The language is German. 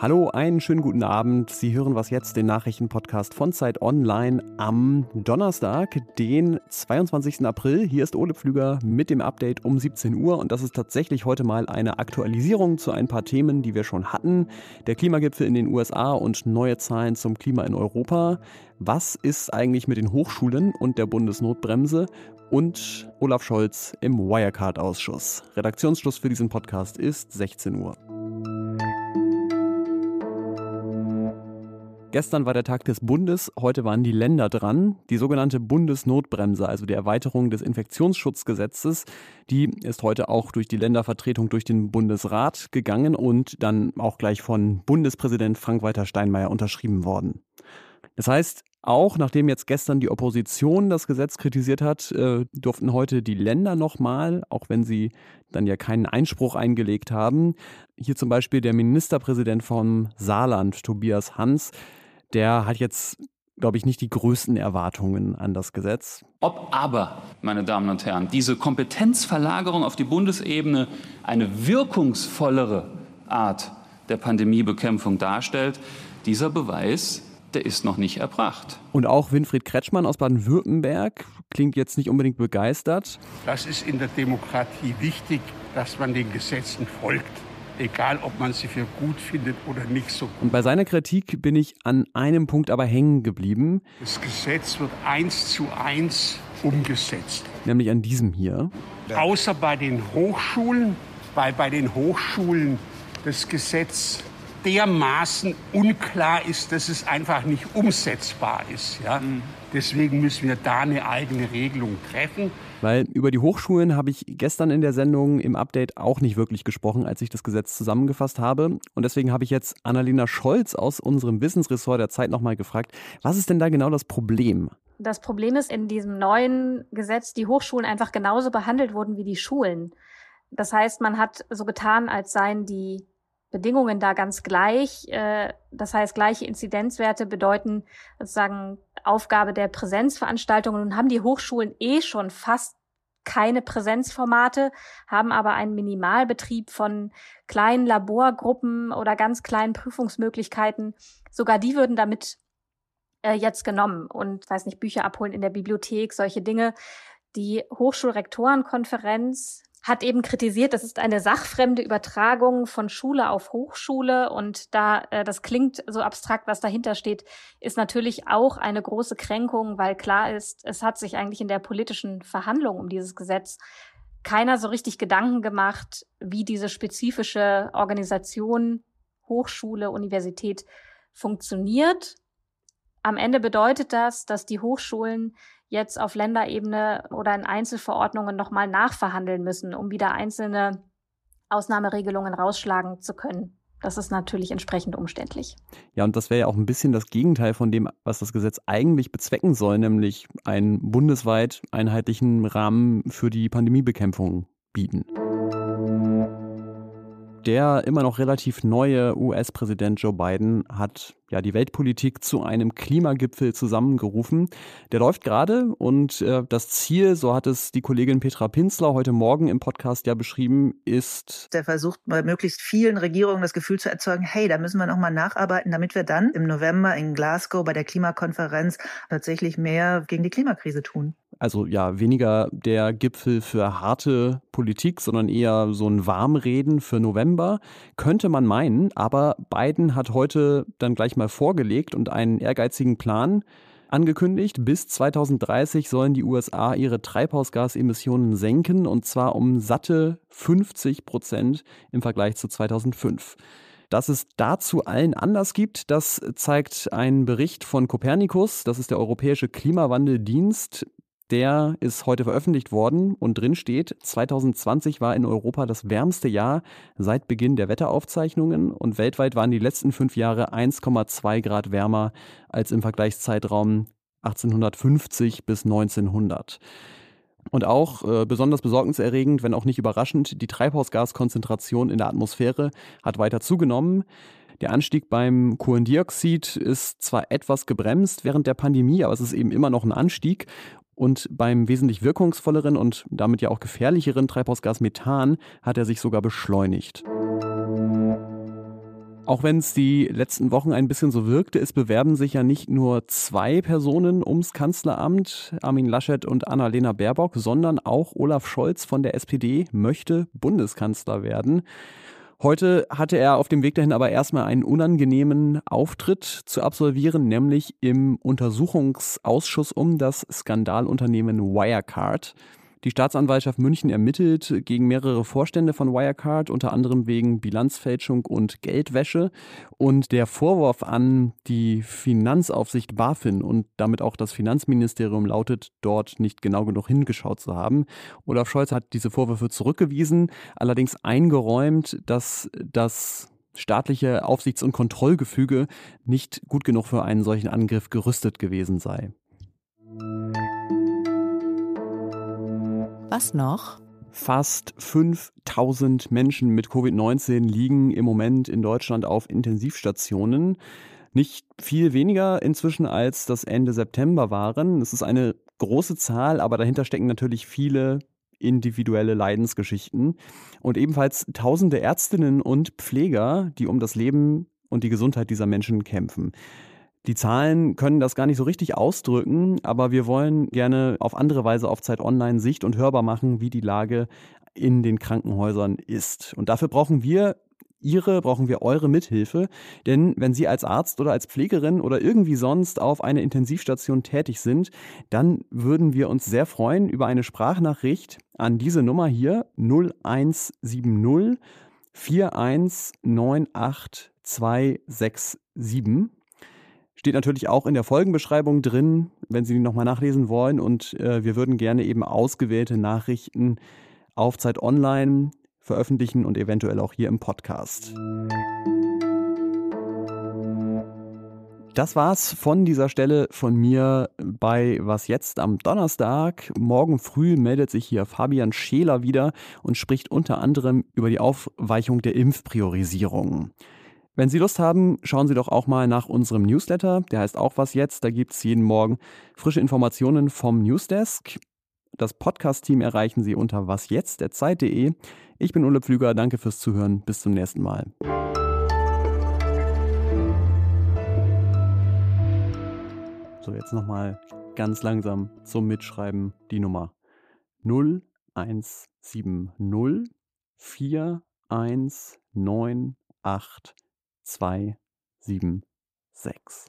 Hallo, einen schönen guten Abend. Sie hören was jetzt, den Nachrichtenpodcast von Zeit Online am Donnerstag, den 22. April. Hier ist Ole Pflüger mit dem Update um 17 Uhr und das ist tatsächlich heute mal eine Aktualisierung zu ein paar Themen, die wir schon hatten. Der Klimagipfel in den USA und neue Zahlen zum Klima in Europa. Was ist eigentlich mit den Hochschulen und der Bundesnotbremse? Und Olaf Scholz im Wirecard-Ausschuss. Redaktionsschluss für diesen Podcast ist 16 Uhr. Gestern war der Tag des Bundes, heute waren die Länder dran. Die sogenannte Bundesnotbremse, also die Erweiterung des Infektionsschutzgesetzes, die ist heute auch durch die Ländervertretung durch den Bundesrat gegangen und dann auch gleich von Bundespräsident Frank-Walter Steinmeier unterschrieben worden. Das heißt, auch nachdem jetzt gestern die Opposition das Gesetz kritisiert hat, äh, durften heute die Länder nochmal, auch wenn sie dann ja keinen Einspruch eingelegt haben, hier zum Beispiel der Ministerpräsident vom Saarland, Tobias Hans, der hat jetzt, glaube ich, nicht die größten Erwartungen an das Gesetz. Ob aber, meine Damen und Herren, diese Kompetenzverlagerung auf die Bundesebene eine wirkungsvollere Art der Pandemiebekämpfung darstellt, dieser Beweis der ist noch nicht erbracht. Und auch Winfried Kretschmann aus Baden-Württemberg klingt jetzt nicht unbedingt begeistert. Das ist in der Demokratie wichtig, dass man den Gesetzen folgt egal ob man sie für gut findet oder nicht so gut. Und bei seiner Kritik bin ich an einem Punkt aber hängen geblieben. Das Gesetz wird eins zu eins umgesetzt. Nämlich an diesem hier. Außer bei den Hochschulen, weil bei den Hochschulen das Gesetz dermaßen unklar ist, dass es einfach nicht umsetzbar ist. Ja? Mhm. Deswegen müssen wir da eine eigene Regelung treffen. Weil über die Hochschulen habe ich gestern in der Sendung im Update auch nicht wirklich gesprochen, als ich das Gesetz zusammengefasst habe. Und deswegen habe ich jetzt Annalena Scholz aus unserem Wissensressort der Zeit nochmal gefragt, was ist denn da genau das Problem? Das Problem ist in diesem neuen Gesetz, die Hochschulen einfach genauso behandelt wurden wie die Schulen. Das heißt, man hat so getan, als seien die Bedingungen da ganz gleich. Äh, das heißt, gleiche Inzidenzwerte bedeuten sozusagen Aufgabe der Präsenzveranstaltungen. Nun haben die Hochschulen eh schon fast keine Präsenzformate, haben aber einen Minimalbetrieb von kleinen Laborgruppen oder ganz kleinen Prüfungsmöglichkeiten. Sogar die würden damit äh, jetzt genommen und, weiß nicht, Bücher abholen in der Bibliothek, solche Dinge. Die Hochschulrektorenkonferenz hat eben kritisiert, das ist eine sachfremde Übertragung von Schule auf Hochschule und da äh, das klingt so abstrakt, was dahinter steht, ist natürlich auch eine große Kränkung, weil klar ist, es hat sich eigentlich in der politischen Verhandlung um dieses Gesetz keiner so richtig Gedanken gemacht, wie diese spezifische Organisation Hochschule, Universität funktioniert. Am Ende bedeutet das, dass die Hochschulen jetzt auf Länderebene oder in Einzelverordnungen nochmal nachverhandeln müssen, um wieder einzelne Ausnahmeregelungen rausschlagen zu können. Das ist natürlich entsprechend umständlich. Ja, und das wäre ja auch ein bisschen das Gegenteil von dem, was das Gesetz eigentlich bezwecken soll, nämlich einen bundesweit einheitlichen Rahmen für die Pandemiebekämpfung bieten. Der immer noch relativ neue US-Präsident Joe Biden hat ja die Weltpolitik zu einem Klimagipfel zusammengerufen. Der läuft gerade und äh, das Ziel, so hat es die Kollegin Petra Pinzler heute Morgen im Podcast ja beschrieben, ist. Der versucht bei möglichst vielen Regierungen das Gefühl zu erzeugen, hey, da müssen wir nochmal nacharbeiten, damit wir dann im November in Glasgow bei der Klimakonferenz tatsächlich mehr gegen die Klimakrise tun. Also ja, weniger der Gipfel für harte Politik, sondern eher so ein Warmreden für November, könnte man meinen. Aber Biden hat heute dann gleich mal vorgelegt und einen ehrgeizigen Plan angekündigt. Bis 2030 sollen die USA ihre Treibhausgasemissionen senken und zwar um satte 50 Prozent im Vergleich zu 2005. Dass es dazu allen anders gibt, das zeigt ein Bericht von Copernicus, das ist der Europäische Klimawandeldienst. Der ist heute veröffentlicht worden und drin steht, 2020 war in Europa das wärmste Jahr seit Beginn der Wetteraufzeichnungen und weltweit waren die letzten fünf Jahre 1,2 Grad wärmer als im Vergleichszeitraum 1850 bis 1900. Und auch äh, besonders besorgniserregend, wenn auch nicht überraschend, die Treibhausgaskonzentration in der Atmosphäre hat weiter zugenommen. Der Anstieg beim Kohlendioxid ist zwar etwas gebremst während der Pandemie, aber es ist eben immer noch ein Anstieg. Und beim wesentlich wirkungsvolleren und damit ja auch gefährlicheren Treibhausgas Methan hat er sich sogar beschleunigt. Auch wenn es die letzten Wochen ein bisschen so wirkte, es bewerben sich ja nicht nur zwei Personen ums Kanzleramt, Armin Laschet und Annalena Baerbock, sondern auch Olaf Scholz von der SPD möchte Bundeskanzler werden. Heute hatte er auf dem Weg dahin aber erstmal einen unangenehmen Auftritt zu absolvieren, nämlich im Untersuchungsausschuss um das Skandalunternehmen Wirecard. Die Staatsanwaltschaft München ermittelt gegen mehrere Vorstände von Wirecard, unter anderem wegen Bilanzfälschung und Geldwäsche. Und der Vorwurf an die Finanzaufsicht BaFin und damit auch das Finanzministerium lautet, dort nicht genau genug hingeschaut zu haben. Olaf Scholz hat diese Vorwürfe zurückgewiesen, allerdings eingeräumt, dass das staatliche Aufsichts- und Kontrollgefüge nicht gut genug für einen solchen Angriff gerüstet gewesen sei. Was noch? Fast 5000 Menschen mit Covid-19 liegen im Moment in Deutschland auf Intensivstationen. Nicht viel weniger inzwischen als das Ende September waren. Es ist eine große Zahl, aber dahinter stecken natürlich viele individuelle Leidensgeschichten und ebenfalls tausende Ärztinnen und Pfleger, die um das Leben und die Gesundheit dieser Menschen kämpfen. Die Zahlen können das gar nicht so richtig ausdrücken, aber wir wollen gerne auf andere Weise auf Zeit Online sicht- und hörbar machen, wie die Lage in den Krankenhäusern ist. Und dafür brauchen wir Ihre, brauchen wir eure Mithilfe. Denn wenn Sie als Arzt oder als Pflegerin oder irgendwie sonst auf einer Intensivstation tätig sind, dann würden wir uns sehr freuen über eine Sprachnachricht an diese Nummer hier 0170 4198267. Steht natürlich auch in der Folgenbeschreibung drin, wenn Sie die nochmal nachlesen wollen. Und äh, wir würden gerne eben ausgewählte Nachrichten auf Zeit Online veröffentlichen und eventuell auch hier im Podcast. Das war's von dieser Stelle von mir bei Was jetzt am Donnerstag. Morgen früh meldet sich hier Fabian Scheler wieder und spricht unter anderem über die Aufweichung der Impfpriorisierung. Wenn Sie Lust haben, schauen Sie doch auch mal nach unserem Newsletter. Der heißt auch Was jetzt. Da gibt es jeden Morgen frische Informationen vom Newsdesk. Das Podcast-Team erreichen Sie unter wasjetzt.zeit.de. Ich bin Ulle Pflüger. Danke fürs Zuhören. Bis zum nächsten Mal. So, jetzt nochmal ganz langsam zum Mitschreiben die Nummer 0170 419 2, 7, 6.